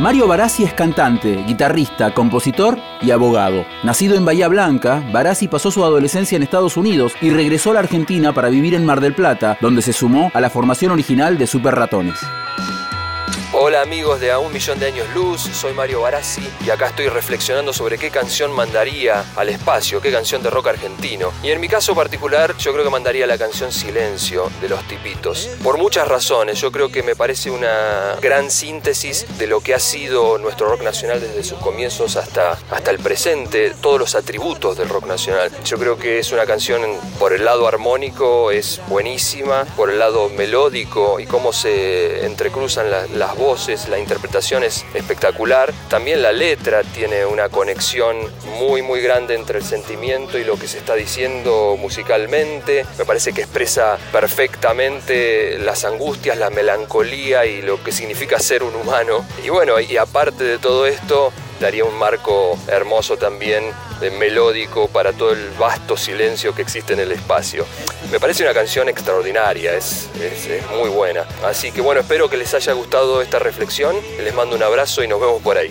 Mario Barassi es cantante, guitarrista, compositor y abogado. Nacido en Bahía Blanca, Barassi pasó su adolescencia en Estados Unidos y regresó a la Argentina para vivir en Mar del Plata, donde se sumó a la formación original de Super Ratones. Hola amigos de A Un Millón de Años Luz, soy Mario Barassi y acá estoy reflexionando sobre qué canción mandaría al espacio, qué canción de rock argentino. Y en mi caso particular yo creo que mandaría la canción Silencio de los Tipitos. Por muchas razones, yo creo que me parece una gran síntesis de lo que ha sido nuestro rock nacional desde sus comienzos hasta, hasta el presente, todos los atributos del rock nacional. Yo creo que es una canción por el lado armónico, es buenísima, por el lado melódico y cómo se entrecruzan las voces, la interpretación es espectacular. También la letra tiene una conexión muy muy grande entre el sentimiento y lo que se está diciendo musicalmente. Me parece que expresa perfectamente las angustias, la melancolía y lo que significa ser un humano. Y bueno, y aparte de todo esto, daría un marco hermoso también, melódico, para todo el vasto silencio que existe en el espacio. Me parece una canción extraordinaria, es, es muy buena. Así que bueno, espero que les haya gustado esta reflexión, les mando un abrazo y nos vemos por ahí.